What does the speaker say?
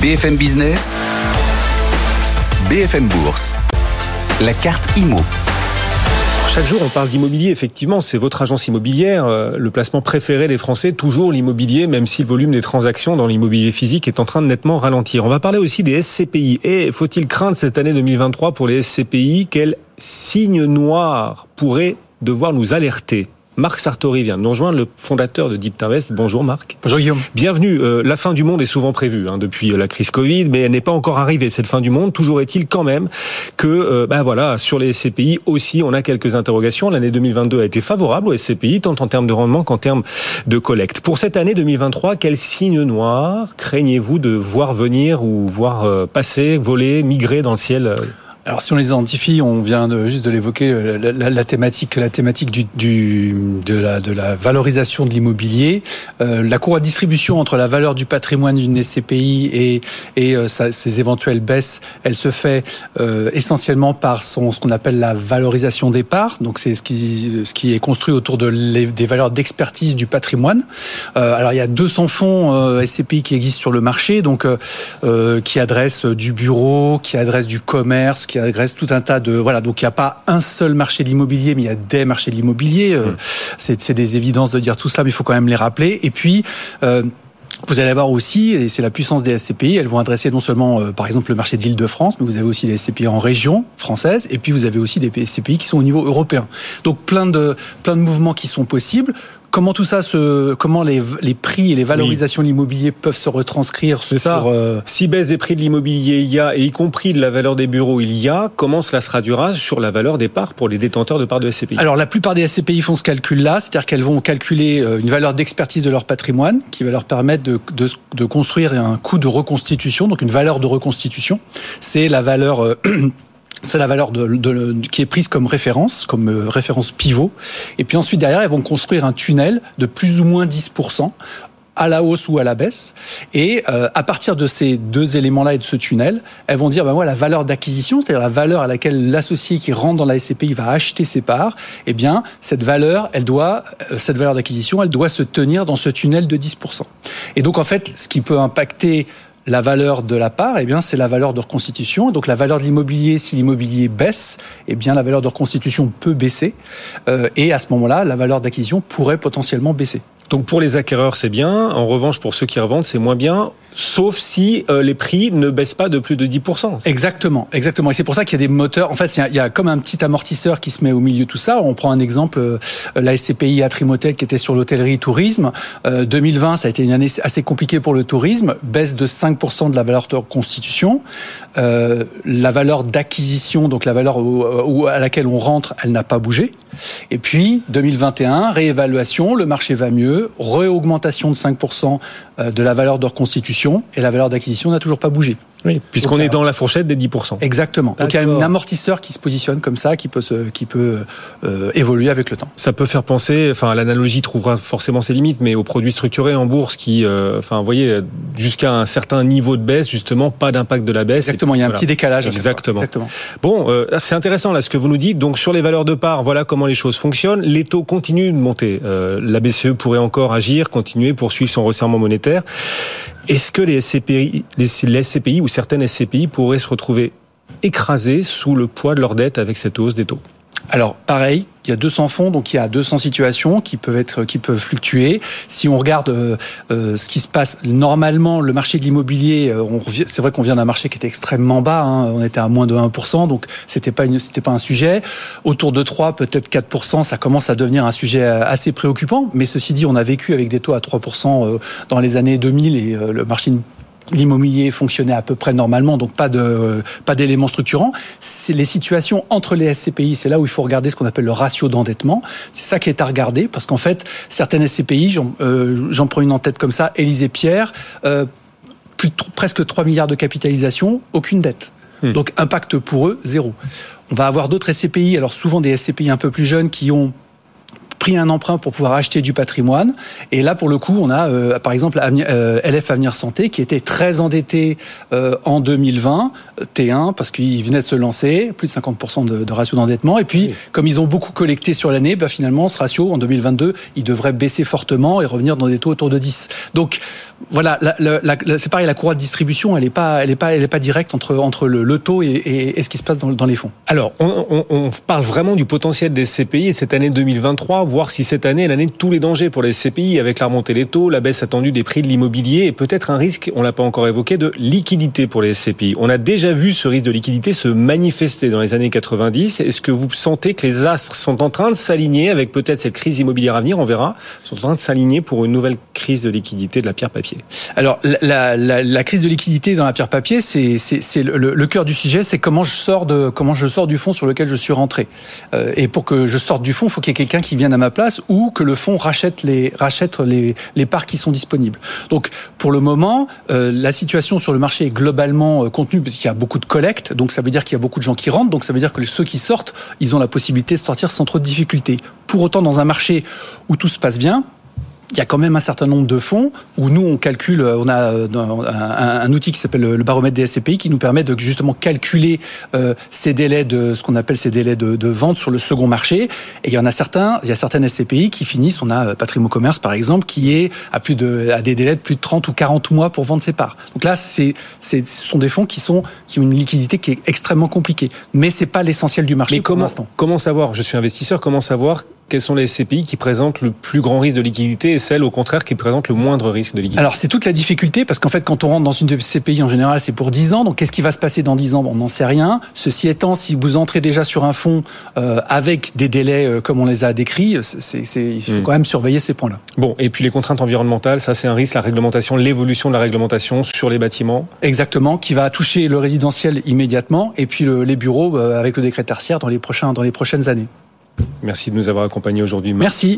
BFM Business, BFM Bourse, la carte IMO. Chaque jour, on parle d'immobilier. Effectivement, c'est votre agence immobilière, euh, le placement préféré des Français, toujours l'immobilier, même si le volume des transactions dans l'immobilier physique est en train de nettement ralentir. On va parler aussi des SCPI. Et faut-il craindre cette année 2023 pour les SCPI Quel signe noir pourrait devoir nous alerter? Marc Sartori vient de nous rejoindre, le fondateur de Deep Invest. Bonjour Marc. Bonjour Guillaume. Bienvenue. Euh, la fin du monde est souvent prévue hein, depuis euh, la crise Covid, mais elle n'est pas encore arrivée cette fin du monde. Toujours est-il quand même que, euh, bah voilà, sur les SCPI aussi, on a quelques interrogations. L'année 2022 a été favorable aux SCPI, tant en termes de rendement qu'en termes de collecte. Pour cette année 2023, quel signe noir craignez-vous de voir venir ou voir passer, voler, migrer dans le ciel alors si on les identifie, on vient de, juste de l'évoquer, euh, la, thématique, la thématique du, du, de, la, de la valorisation de l'immobilier, euh, la courroie de distribution entre la valeur du patrimoine d'une SCPI et, et euh, ses éventuelles baisses, elle se fait euh, essentiellement par son, ce qu'on appelle la valorisation des parts. Donc c'est ce qui, ce qui est construit autour de les, des valeurs d'expertise du patrimoine. alors il y a 200 fonds SCPI qui existent sur le marché, donc qui adressent du bureau, qui adressent du commerce, agresse tout un tas de voilà. Donc il n'y a pas un seul marché de l'immobilier, mais il y a des marchés de l'immobilier. Mmh. C'est des évidences de dire tout cela, mais il faut quand même les rappeler. Et puis euh, vous allez avoir aussi, et c'est la puissance des SCPI, elles vont adresser non seulement, euh, par exemple, le marché d'Île-de-France, mais vous avez aussi des SCPI en région française, et puis vous avez aussi des SCPI qui sont au niveau européen. Donc plein de, plein de mouvements qui sont possibles. Comment tout ça se, comment les, les prix et les valorisations de l'immobilier peuvent se retranscrire C'est ça. Euh... Si baisse des prix de l'immobilier il y a, et y compris de la valeur des bureaux il y a, comment cela se traduira sur la valeur des parts pour les détenteurs de parts de SCPI Alors la plupart des SCPI font ce calcul-là, c'est-à-dire qu'elles vont calculer euh, une valeur d'expertise de leur patrimoine qui va leur permettre de, de, de construire un coût de reconstitution, donc une valeur de reconstitution. C'est la valeur euh, c'est la valeur qui est prise comme référence, comme euh, référence pivot. Et puis ensuite, derrière, elles vont construire un tunnel de plus ou moins 10% à la hausse ou à la baisse. Et euh, à partir de ces deux éléments-là et de ce tunnel, elles vont dire, ben moi, la valeur d'acquisition, c'est-à-dire la valeur à laquelle l'associé qui rentre dans la SCPI va acheter ses parts, eh bien, cette valeur, elle doit, euh, cette valeur d'acquisition, elle doit se tenir dans ce tunnel de 10%. Et donc, en fait, ce qui peut impacter la valeur de la part, eh bien, c'est la valeur de reconstitution. Donc, la valeur de l'immobilier, si l'immobilier baisse, eh bien, la valeur de reconstitution peut baisser. Euh, et à ce moment-là, la valeur d'acquisition pourrait potentiellement baisser. Donc pour les acquéreurs, c'est bien. En revanche, pour ceux qui revendent, c'est moins bien, sauf si euh, les prix ne baissent pas de plus de 10%. Exactement, exactement. Et c'est pour ça qu'il y a des moteurs. En fait, il y, a, comme un petit amortisseur qui se met au milieu de tout ça. On prend un exemple, euh, la SCPI à Trimotel qui était sur l'hôtellerie tourisme. 2020, euh, ça a été une année assez compliquée pour le tourisme. Baisse de 5% de la valeur de constitution. la valeur d'acquisition, donc la valeur à laquelle on rentre, elle n'a pas bougé. Et puis 2021, réévaluation, le marché va mieux réaugmentation de 5% euh, de la valeur de reconstitution et la valeur d'acquisition n'a toujours pas bougé. Oui, puisqu'on est dans la fourchette des 10%. Exactement. Donc il y a un amortisseur qui se positionne comme ça, qui peut, se, qui peut euh, évoluer avec le temps. Ça peut faire penser, enfin l'analogie trouvera forcément ses limites, mais aux produits structurés en bourse qui, euh, enfin vous voyez, jusqu'à un certain niveau de baisse, justement, pas d'impact de la baisse. Exactement, il y a un petit décalage. Exactement. Exactement. Bon, euh, c'est intéressant là ce que vous nous dites. Donc sur les valeurs de part, voilà comment les choses fonctionnent. Les taux continuent de monter. la BCE pourrait encore agir, continuer, poursuivre son resserrement monétaire. Est-ce que les SCPI, les, SCPI ou certaines SCPI pourraient se retrouver écrasées sous le poids de leur dette avec cette hausse des taux? Alors pareil, il y a 200 fonds, donc il y a 200 situations qui peuvent être, qui peuvent fluctuer. Si on regarde euh, euh, ce qui se passe normalement, le marché de l'immobilier, euh, c'est vrai qu'on vient d'un marché qui était extrêmement bas. Hein, on était à moins de 1%, donc c'était pas c'était pas un sujet. Autour de 3, peut-être 4%, ça commence à devenir un sujet assez préoccupant. Mais ceci dit, on a vécu avec des taux à 3% dans les années 2000 et le marché l'immobilier fonctionnait à peu près normalement, donc pas de pas d'éléments structurants. C'est les situations entre les SCPI, c'est là où il faut regarder ce qu'on appelle le ratio d'endettement. C'est ça qui est à regarder parce qu'en fait, certaines SCPI, j'en euh, prends une en tête comme ça, Élysée Pierre, euh, plus de, presque 3 milliards de capitalisation, aucune dette. Hmm. Donc impact pour eux zéro. On va avoir d'autres SCPI, alors souvent des SCPI un peu plus jeunes qui ont pris un emprunt pour pouvoir acheter du patrimoine. Et là, pour le coup, on a, euh, par exemple, euh, LF Avenir Santé qui était très endetté euh, en 2020, T1, parce qu'il venait de se lancer, plus de 50% de, ratio d'endettement. Et puis, comme ils ont beaucoup collecté sur l'année, bah, finalement, ce ratio, en 2022, il devrait baisser fortement et revenir dans des taux autour de 10. Donc, voilà, c'est pareil, la courroie de distribution, elle n'est pas, elle pas, elle pas directe entre entre le, taux et, ce qui se passe dans, les fonds. Alors, on, parle vraiment du potentiel des SCPI et cette année 2023, voir si cette année est l'année de tous les dangers pour les SCPI, avec la remontée des taux, la baisse attendue des prix de l'immobilier et peut-être un risque, on l'a pas encore évoqué, de liquidité pour les SCPI. On a déjà vu ce risque de liquidité se manifester dans les années 90. Est-ce que vous sentez que les astres sont en train de s'aligner avec peut-être cette crise immobilière à venir, on verra, sont en train de s'aligner pour une nouvelle crise de liquidité de la pierre papier Alors, la, crise de liquidité dans la pierre papier, c'est le, cœur du sujet, c'est comment je sors comment je sors du fonds sur lequel je suis rentré. Euh, et pour que je sorte du fonds, il faut qu'il y ait quelqu'un qui vienne à ma place ou que le fonds rachète les rachète les, les parts qui sont disponibles. Donc, pour le moment, euh, la situation sur le marché est globalement euh, contenue parce qu'il y a beaucoup de collectes. Donc, ça veut dire qu'il y a beaucoup de gens qui rentrent. Donc, ça veut dire que ceux qui sortent, ils ont la possibilité de sortir sans trop de difficultés. Pour autant, dans un marché où tout se passe bien, il y a quand même un certain nombre de fonds où nous on calcule, euh, on a euh, un, outil qui s'appelle le baromètre des SCPI qui nous permet de justement calculer euh, ces délais de ce qu'on appelle ces délais de, vente sur le second marché. Et il y en a certains, il y a certaines SCPI qui finissent. On a Patrimo Commerce par exemple qui est à plus de à des délais de plus de 30 ou 40 mois pour vendre ses parts. Donc là, c'est ce sont des fonds qui sont qui ont une liquidité qui est extrêmement compliquée. Mais c'est pas l'essentiel du marché Mais pour l'instant. Comment savoir? Je suis investisseur. Comment savoir quels sont les SCPI qui présentent le plus grand risque de liquidité et celles au contraire qui présentent le moindre risque de liquidité? Alors c'est toute la difficulté parce qu'en fait quand on rentre dans une SCPI en général c'est pour 10 ans donc qu'est-ce qui va se passer dans 10 ans? On n'en sait rien. Ceci étant si vous entrez déjà sur un fonds euh, avec des délais euh, comme on les a décrits, c'est, il faut hmm. quand même surveiller ces points-là. Bon et puis les contraintes environnementales ça c'est un risque la réglementation l'évolution de la réglementation sur les bâtiments. Exactement qui va toucher le résidentiel immédiatement et puis les bureaux euh, avec le décret tertiaire dans les prochains dans les prochaines années. Merci de nous avoir accompagnés aujourd'hui. Merci.